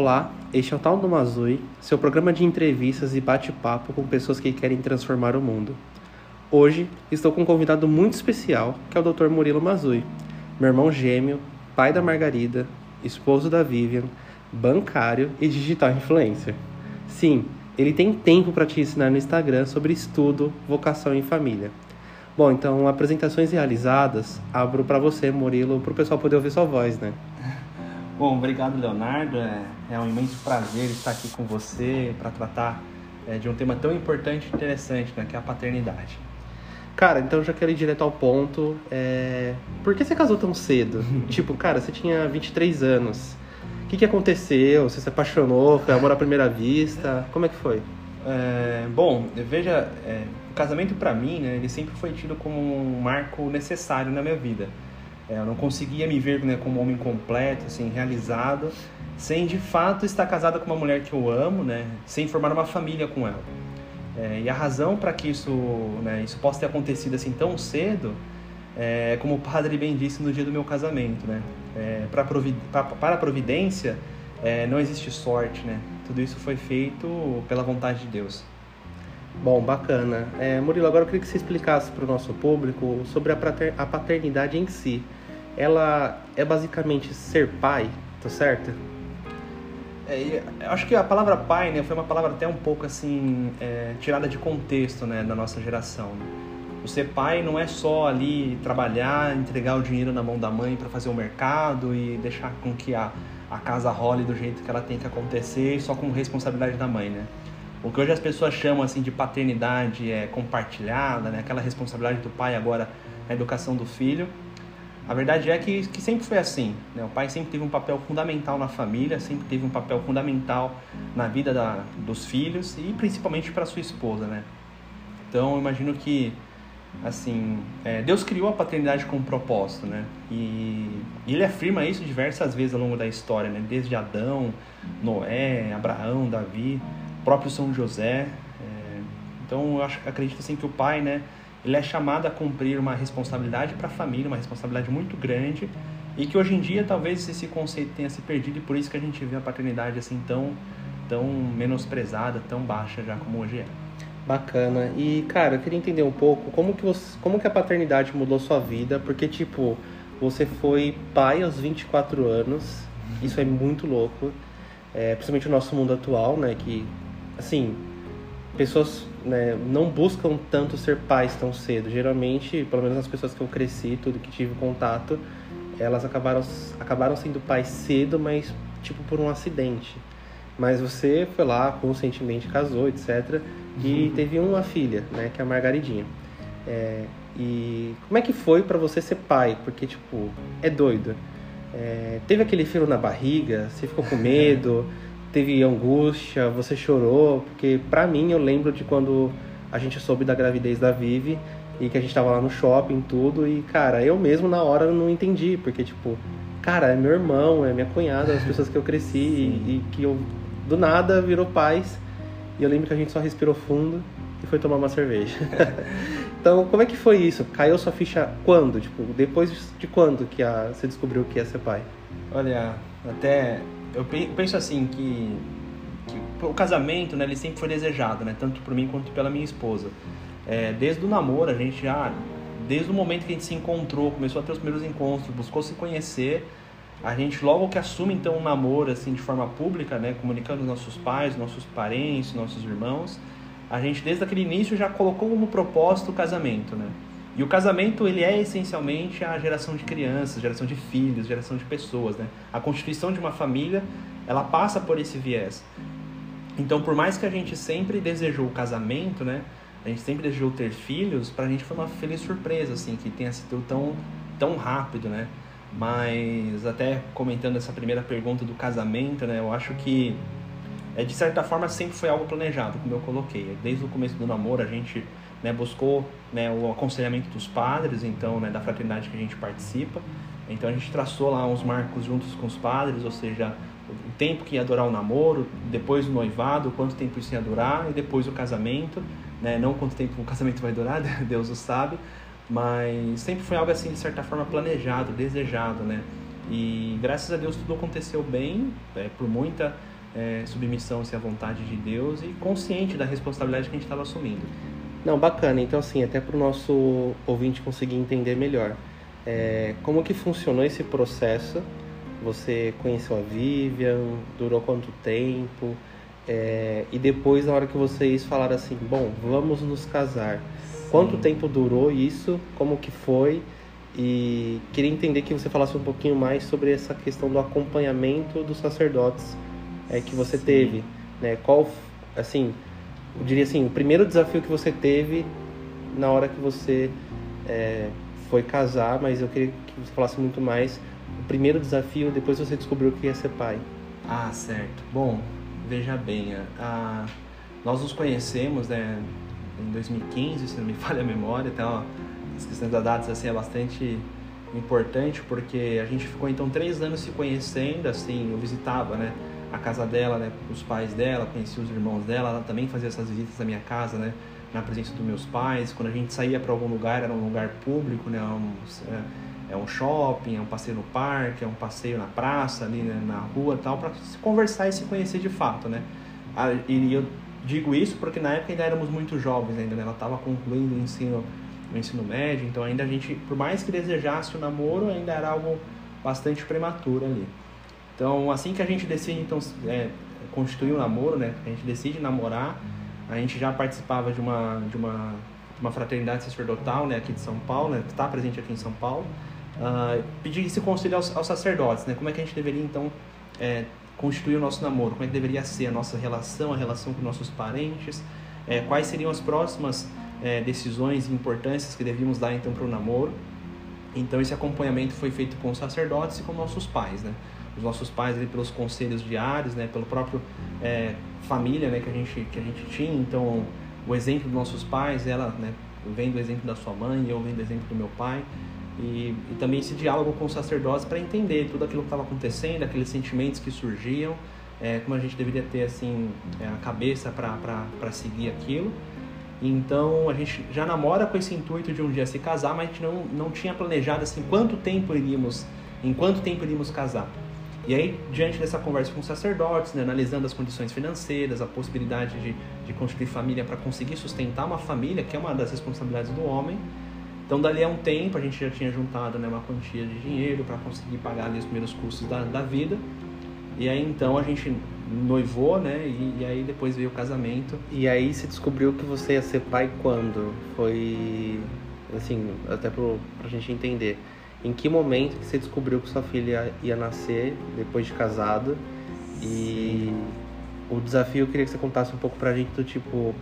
Olá, este é o Tal do Mazui, seu programa de entrevistas e bate-papo com pessoas que querem transformar o mundo. Hoje estou com um convidado muito especial, que é o Dr. Murilo Mazui, meu irmão gêmeo, pai da Margarida, esposo da Vivian, bancário e digital influencer. Sim, ele tem tempo para te ensinar no Instagram sobre estudo, vocação e família. Bom, então, apresentações realizadas, abro para você, Murilo, para o pessoal poder ouvir sua voz, né? Bom, obrigado, Leonardo. É, é um imenso prazer estar aqui com você para tratar é, de um tema tão importante e interessante, né, que é a paternidade. Cara, então já quero ir direto ao ponto. É... Por que você casou tão cedo? tipo, cara, você tinha 23 anos. O que, que aconteceu? Você se apaixonou? Foi amor à primeira vista? Como é que foi? É, bom, veja, é, o casamento para mim, né, ele sempre foi tido como um marco necessário na minha vida. É, eu não conseguia me ver né, como homem completo, assim, realizado, sem de fato estar casado com uma mulher que eu amo, né, sem formar uma família com ela. É, e a razão para que isso, né, isso possa ter acontecido assim tão cedo é, como o padre bem disse no dia do meu casamento, né? É, pra pra, para a providência é, não existe sorte, né? Tudo isso foi feito pela vontade de Deus. Bom, bacana. É, Murilo, agora eu queria que você explicasse para o nosso público sobre a paternidade em si. Ela é basicamente ser pai, tá certo? É, acho que a palavra pai, né, foi uma palavra até um pouco assim é, tirada de contexto, né, da nossa geração. O ser pai não é só ali trabalhar, entregar o dinheiro na mão da mãe para fazer o mercado e deixar com que a, a casa role do jeito que ela tem que acontecer, só com responsabilidade da mãe, né? O que hoje as pessoas chamam assim de paternidade é compartilhada, né? Aquela responsabilidade do pai agora na educação do filho a verdade é que, que sempre foi assim. Né? O pai sempre teve um papel fundamental na família, sempre teve um papel fundamental na vida da, dos filhos e principalmente para sua esposa, né? Então, eu imagino que, assim, é, Deus criou a paternidade com um propósito, né? E, e, ele afirma isso diversas vezes ao longo da história, né? Desde Adão, Noé, Abraão, Davi, próprio São José. É, então, eu acho, acredito assim que o pai, né? Ele é chamado a cumprir uma responsabilidade para a família, uma responsabilidade muito grande e que hoje em dia talvez esse conceito tenha se perdido e por isso que a gente vê a paternidade assim tão tão menosprezada, tão baixa já como hoje é. Bacana. E cara, eu queria entender um pouco como que você, como que a paternidade mudou sua vida, porque tipo, você foi pai aos 24 anos. Isso é muito louco. É, principalmente o nosso mundo atual, né, que assim, pessoas né, não buscam tanto ser pais tão cedo. Geralmente, pelo menos as pessoas que eu cresci, tudo que tive contato, elas acabaram, acabaram sendo pais cedo, mas tipo por um acidente. Mas você foi lá, conscientemente casou, etc. E uhum. teve uma filha, né, que é a Margaridinha. É, e como é que foi para você ser pai? Porque, tipo, é doido. É, teve aquele frio na barriga, você ficou com medo teve angústia, você chorou, porque pra mim eu lembro de quando a gente soube da gravidez da Vivi e que a gente tava lá no shopping tudo e cara, eu mesmo na hora não entendi, porque tipo, cara, é meu irmão, é minha cunhada, as pessoas que eu cresci e, e, que eu do nada virou paz. E eu lembro que a gente só respirou fundo e foi tomar uma cerveja. então, como é que foi isso? Caiu sua ficha quando? Tipo, depois de quando que a, você descobriu que ia ser pai? Olha, até eu penso assim que, que, o casamento, né, ele sempre foi desejado, né, tanto por mim quanto pela minha esposa. É, desde o namoro, a gente já, desde o momento que a gente se encontrou, começou a ter os primeiros encontros, buscou se conhecer, a gente logo que assume então um namoro assim de forma pública, né, comunicando os nossos pais, nossos parentes, nossos irmãos, a gente desde aquele início já colocou como propósito o casamento, né? E o casamento, ele é essencialmente a geração de crianças, geração de filhos, geração de pessoas, né? A constituição de uma família, ela passa por esse viés. Então, por mais que a gente sempre desejou o casamento, né? A gente sempre desejou ter filhos, pra gente foi uma feliz surpresa, assim, que tenha sido tão, tão rápido, né? Mas, até comentando essa primeira pergunta do casamento, né? Eu acho que, é, de certa forma, sempre foi algo planejado, como eu coloquei. Desde o começo do namoro, a gente né, buscou né, o aconselhamento dos padres, então, né, da fraternidade que a gente participa. Então a gente traçou lá uns marcos juntos com os padres, ou seja, o tempo que ia durar o namoro, depois o noivado, quanto tempo isso ia durar, e depois o casamento, né, não quanto tempo o casamento vai durar, Deus o sabe, mas sempre foi algo assim, de certa forma, planejado, desejado, né? E graças a Deus tudo aconteceu bem, é, por muita é, submissão à vontade de Deus e consciente da responsabilidade que a gente estava assumindo. Não, bacana. Então, assim, até para o nosso ouvinte conseguir entender melhor, é, como que funcionou esse processo? Você conheceu a Vivian? Durou quanto tempo? É, e depois, na hora que vocês falaram assim, bom, vamos nos casar, Sim. quanto tempo durou isso? Como que foi? E queria entender que você falasse um pouquinho mais sobre essa questão do acompanhamento dos sacerdotes é, que você Sim. teve, né? Qual, assim, eu diria assim, o primeiro desafio que você teve na hora que você é, foi casar, mas eu queria que você falasse muito mais o primeiro desafio depois você descobriu que ia ser pai. Ah, certo. Bom, veja bem, a, nós nos conhecemos, né, em 2015, se não me falha a memória, então as questões da datas assim é bastante importante porque a gente ficou então três anos se conhecendo, assim, eu visitava, né, a casa dela, né, os pais dela, conhecia os irmãos dela, ela também fazia essas visitas à minha casa, né, na presença dos meus pais. Quando a gente saía para algum lugar, era um lugar público, né, um, é, é, um shopping, é um passeio no parque, é um passeio na praça, ali né, na rua, tal, para se conversar e se conhecer de fato, né. E eu digo isso porque na época ainda éramos muito jovens ainda, né, ela estava concluindo o ensino o ensino médio, então ainda a gente, por mais que desejasse o namoro, ainda era algo bastante prematuro ali. Então, assim que a gente decide então é, constituir um namoro, né, a gente decide namorar, a gente já participava de uma de uma, uma fraternidade sacerdotal, né, aqui de São Paulo, né, que está presente aqui em São Paulo, uh, pedir esse conselho aos, aos, sacerdotes, né, como é que a gente deveria então é, constituir o nosso namoro, como é que deveria ser a nossa relação, a relação com nossos parentes, é, quais seriam as próximas é, decisões e importâncias que devíamos dar então para o namoro. Então esse acompanhamento foi feito com os sacerdotes e com nossos pais, né? Os nossos pais ali pelos conselhos diários, né, pelo próprio é, família, né, que a gente que a gente tinha. Então, o exemplo dos nossos pais, ela, né, vem do exemplo da sua mãe, eu venho do exemplo do meu pai. E, e também esse diálogo com os sacerdotes para entender tudo aquilo que estava acontecendo, aqueles sentimentos que surgiam, é, como a gente deveria ter assim é, a cabeça para seguir aquilo. Então a gente já namora com esse intuito de um dia se casar, mas a gente não, não tinha planejado assim quanto tempo iríamos, em quanto tempo iríamos casar. E aí, diante dessa conversa com os sacerdotes, né, analisando as condições financeiras, a possibilidade de, de família para conseguir sustentar uma família, que é uma das responsabilidades do homem. Então, dali a um tempo, a gente já tinha juntado né, uma quantia de dinheiro para conseguir pagar ali, os primeiros custos da, da vida. E aí, então, a gente noivou, né? E, e, aí depois veio o casamento. E aí você descobriu que você ia ser pai quando? Foi, assim, até para pra gente entender em que momento que você descobriu que sua filha ia nascer depois de casado? E o desafio eu queria que você contasse um pouco pra gente do tipo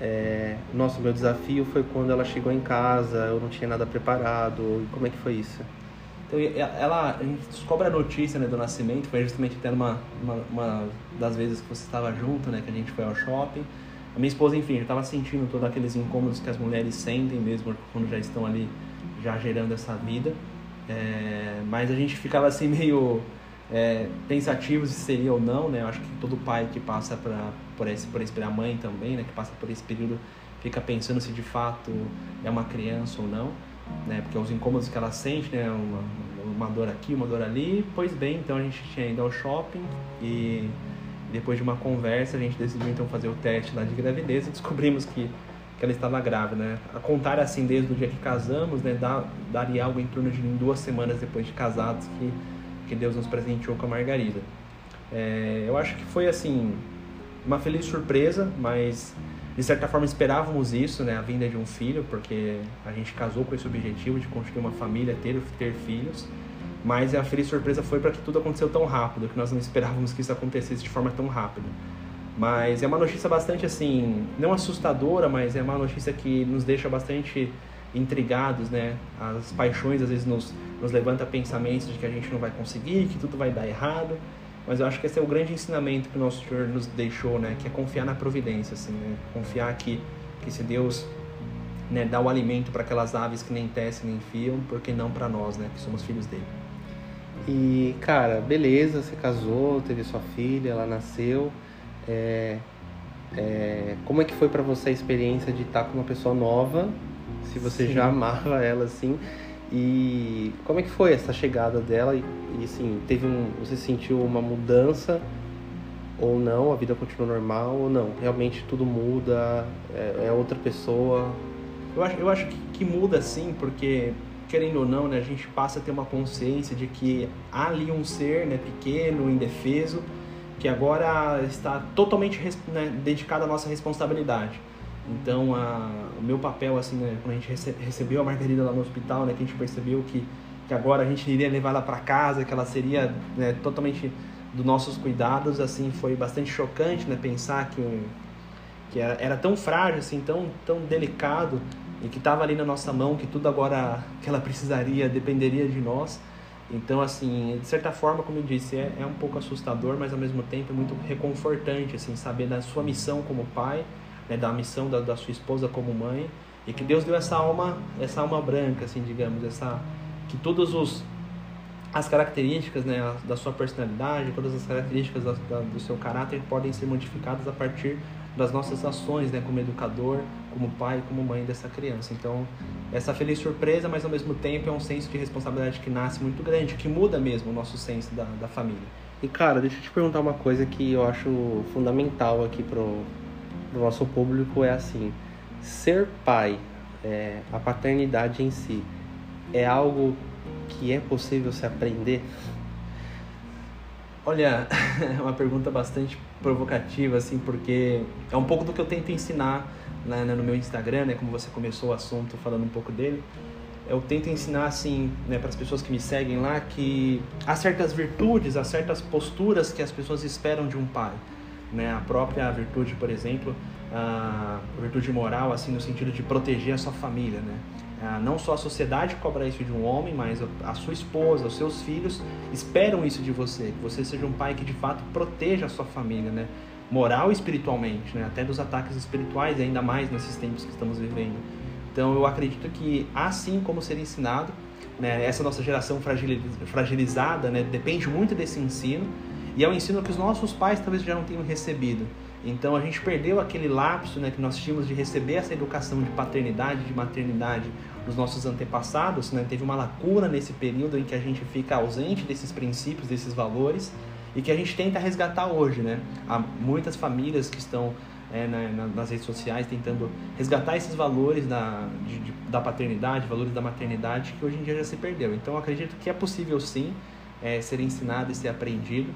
é, nossa meu desafio foi quando ela chegou em casa eu não tinha nada preparado como é que foi isso? Então ela a gente descobre a notícia né, do nascimento foi justamente até uma, uma, uma das vezes que você estava junto né que a gente foi ao shopping. A minha esposa enfim já estava sentindo todos aqueles incômodos que as mulheres sentem mesmo quando já estão ali já gerando essa vida é, mas a gente ficava assim meio é, pensativo se seria ou não, né? Eu acho que todo pai que passa pra, por esse por esse a mãe também, né? Que passa por esse período fica pensando se de fato é uma criança ou não, né? Porque os incômodos que ela sente, né? Uma, uma dor aqui, uma dor ali. Pois bem, então a gente tinha ido ao shopping e depois de uma conversa a gente decidiu então fazer o teste lá de gravidez e descobrimos que que ela estava grávida, né? A contar assim desde o dia que casamos, né, dá, daria algo em torno de duas semanas depois de casados que, que Deus nos presenteou com a Margarida. É, eu acho que foi assim uma feliz surpresa, mas de certa forma esperávamos isso, né, a vinda de um filho, porque a gente casou com esse objetivo de construir uma família, ter ter filhos. Mas a feliz surpresa foi para que tudo aconteceu tão rápido, que nós não esperávamos que isso acontecesse de forma tão rápida. Mas é uma notícia bastante assim, não assustadora, mas é uma notícia que nos deixa bastante intrigados, né? As paixões às vezes nos, nos levanta pensamentos de que a gente não vai conseguir, que tudo vai dar errado. Mas eu acho que esse é o grande ensinamento que o nosso Senhor nos deixou, né? Que é confiar na providência, assim, né? Confiar que, que se Deus né, dá o alimento para aquelas aves que nem tecem nem fiam, porque não para nós, né? Que somos filhos dele. E, cara, beleza, você casou, teve sua filha, ela nasceu. É, é, como é que foi para você a experiência de estar com uma pessoa nova, se você Sim. já amava ela assim, E como é que foi essa chegada dela? E, e assim, teve um, você sentiu uma mudança ou não? A vida continua normal ou não? Realmente tudo muda? É, é outra pessoa? Eu acho, eu acho que, que muda sim, porque querendo ou não, né, a gente passa a ter uma consciência de que há ali um ser né, pequeno, indefeso, que agora está totalmente né, dedicado à nossa responsabilidade. Então, a, o meu papel, assim, né, quando a gente rece, recebeu a Margarida lá no hospital, né, que a gente percebeu que, que agora a gente iria levar ela para casa, que ela seria né, totalmente dos nossos cuidados, assim, foi bastante chocante, né, pensar que, que era, era tão frágil, assim, tão, tão delicado, e que estava ali na nossa mão, que tudo agora que ela precisaria dependeria de nós. Então, assim, de certa forma, como eu disse, é, é um pouco assustador, mas ao mesmo tempo é muito reconfortante, assim, saber da sua missão como pai, né, da missão da, da sua esposa como mãe, e que Deus deu essa alma, essa alma branca, assim, digamos, essa que todos os as características né, da sua personalidade, todas as características da, da, do seu caráter podem ser modificadas a partir das nossas ações, né, como educador, como pai, como mãe dessa criança. Então, essa feliz surpresa, mas ao mesmo tempo é um senso de responsabilidade que nasce muito grande, que muda mesmo o nosso senso da, da família. E cara, deixa eu te perguntar uma coisa que eu acho fundamental aqui pro, pro nosso público é assim, ser pai, é, a paternidade em si, é algo que é possível se aprender? Olha, é uma pergunta bastante provocativa, assim, porque é um pouco do que eu tento ensinar né, no meu Instagram, né, como você começou o assunto falando um pouco dele. Eu tento ensinar, assim, né, para as pessoas que me seguem lá, que há certas virtudes, há certas posturas que as pessoas esperam de um pai. Né? A própria virtude, por exemplo, a virtude moral, assim, no sentido de proteger a sua família, né? Ah, não só a sociedade cobra isso de um homem, mas a sua esposa, os seus filhos esperam isso de você, que você seja um pai que de fato proteja a sua família, né? Moral e espiritualmente, né? Até dos ataques espirituais, ainda mais nesses tempos que estamos vivendo. Então eu acredito que assim como ser ensinado, né? Essa nossa geração fragilizada, né? Depende muito desse ensino e é um ensino que os nossos pais talvez já não tenham recebido. Então a gente perdeu aquele lapso né, que nós tínhamos de receber essa educação de paternidade, de maternidade dos nossos antepassados. Né? Teve uma lacuna nesse período em que a gente fica ausente desses princípios, desses valores e que a gente tenta resgatar hoje. Né? Há muitas famílias que estão é, na, nas redes sociais tentando resgatar esses valores da, de, de, da paternidade, valores da maternidade que hoje em dia já se perdeu. Então acredito que é possível sim é, ser ensinado e ser aprendido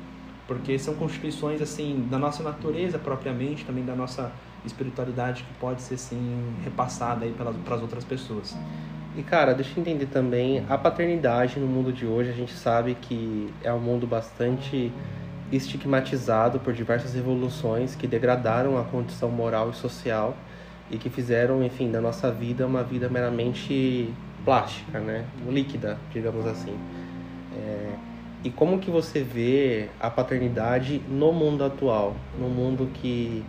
porque são constituições assim da nossa natureza propriamente, também da nossa espiritualidade que pode ser sim repassada aí pelas para as outras pessoas. E cara, deixa eu entender também a paternidade no mundo de hoje, a gente sabe que é um mundo bastante estigmatizado por diversas revoluções que degradaram a condição moral e social e que fizeram, enfim, da nossa vida uma vida meramente plástica, né? Líquida, digamos assim. E como que você vê a paternidade no mundo atual, no mundo que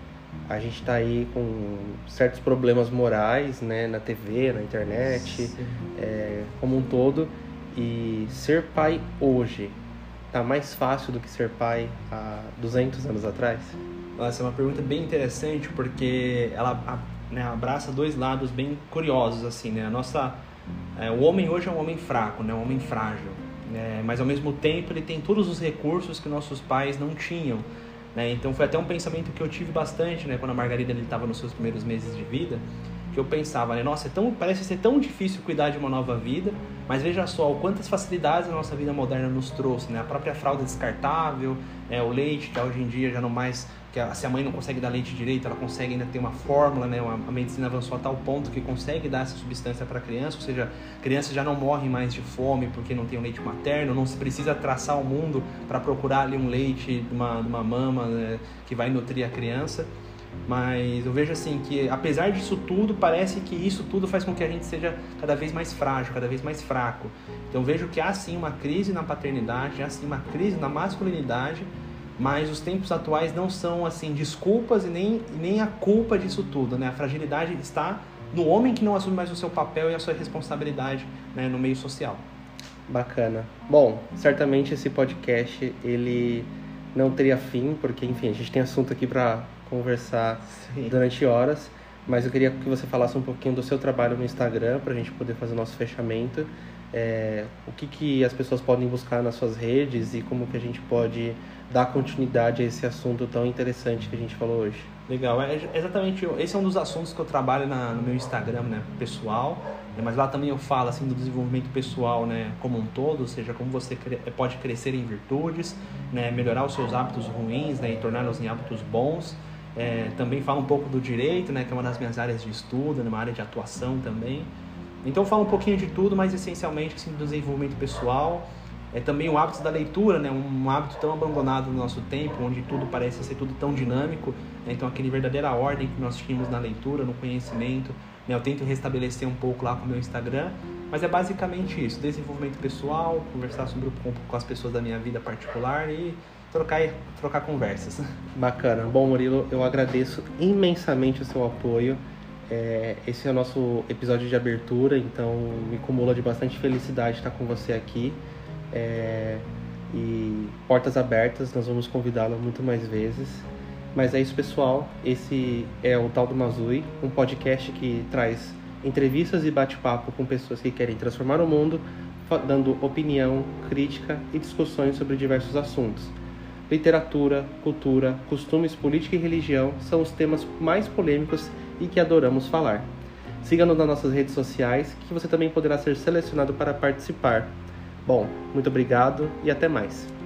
a gente está aí com certos problemas morais, né, na TV, na internet, é, como um todo, e ser pai hoje tá mais fácil do que ser pai há 200 anos atrás? Essa é uma pergunta bem interessante porque ela né, abraça dois lados bem curiosos assim, né? A nossa, é, o homem hoje é um homem fraco, né? Um homem frágil. É, mas ao mesmo tempo ele tem todos os recursos que nossos pais não tinham. Né? Então foi até um pensamento que eu tive bastante né, quando a Margarida estava nos seus primeiros meses de vida, que eu pensava, né, nossa, é tão, parece ser tão difícil cuidar de uma nova vida, mas veja só quantas facilidades a nossa vida moderna nos trouxe, né? A própria fralda descartável, né, o leite que hoje em dia já não mais que a, se a mãe não consegue dar leite direito, ela consegue ainda ter uma fórmula, né? Uma, a medicina avançou a tal ponto que consegue dar essa substância para a criança, ou seja, crianças já não morrem mais de fome porque não tem um leite materno, não se precisa traçar o mundo para procurar ali um leite de uma, uma mama né? que vai nutrir a criança. Mas eu vejo assim que apesar disso tudo, parece que isso tudo faz com que a gente seja cada vez mais frágil, cada vez mais fraco. Então vejo que há sim uma crise na paternidade, há sim uma crise na masculinidade, mas os tempos atuais não são assim desculpas e nem, nem a culpa disso tudo, né? A fragilidade está no homem que não assume mais o seu papel e a sua responsabilidade né, no meio social. Bacana. Bom, certamente esse podcast ele não teria fim, porque enfim, a gente tem assunto aqui para conversar Sim. durante horas, mas eu queria que você falasse um pouquinho do seu trabalho no Instagram para a gente poder fazer o nosso fechamento é, o que, que as pessoas podem buscar nas suas redes e como que a gente pode dar continuidade a esse assunto tão interessante que a gente falou hoje. Legal, é exatamente esse é um dos assuntos que eu trabalho na, no meu Instagram, né, pessoal, né, mas lá também eu falo assim do desenvolvimento pessoal, né, como um todo, ou seja, como você pode crescer em virtudes, né, melhorar os seus hábitos ruins, né, e torná-los em hábitos bons. É, também falo um pouco do direito, né, que é uma das minhas áreas de estudo, né, uma área de atuação também. Então falo um pouquinho de tudo, mas essencialmente assim, do desenvolvimento pessoal, é também o hábito da leitura, né? um hábito tão abandonado no nosso tempo, onde tudo parece ser tudo tão dinâmico. Né? Então, aquele verdadeira ordem que nós tínhamos na leitura, no conhecimento, né? eu tento restabelecer um pouco lá com o meu Instagram. Mas é basicamente isso: desenvolvimento pessoal, conversar sobre com, com as pessoas da minha vida particular e trocar, trocar conversas. Bacana. Bom, Murilo, eu agradeço imensamente o seu apoio. É, esse é o nosso episódio de abertura, então me acumula de bastante felicidade estar com você aqui. É, e portas abertas, nós vamos convidá-la muito mais vezes. Mas é isso, pessoal. Esse é o Tal do Mazui, um podcast que traz entrevistas e bate-papo com pessoas que querem transformar o mundo, dando opinião, crítica e discussões sobre diversos assuntos. Literatura, cultura, costumes, política e religião são os temas mais polêmicos e que adoramos falar. Siga-nos nas nossas redes sociais, que você também poderá ser selecionado para participar. Bom, muito obrigado e até mais.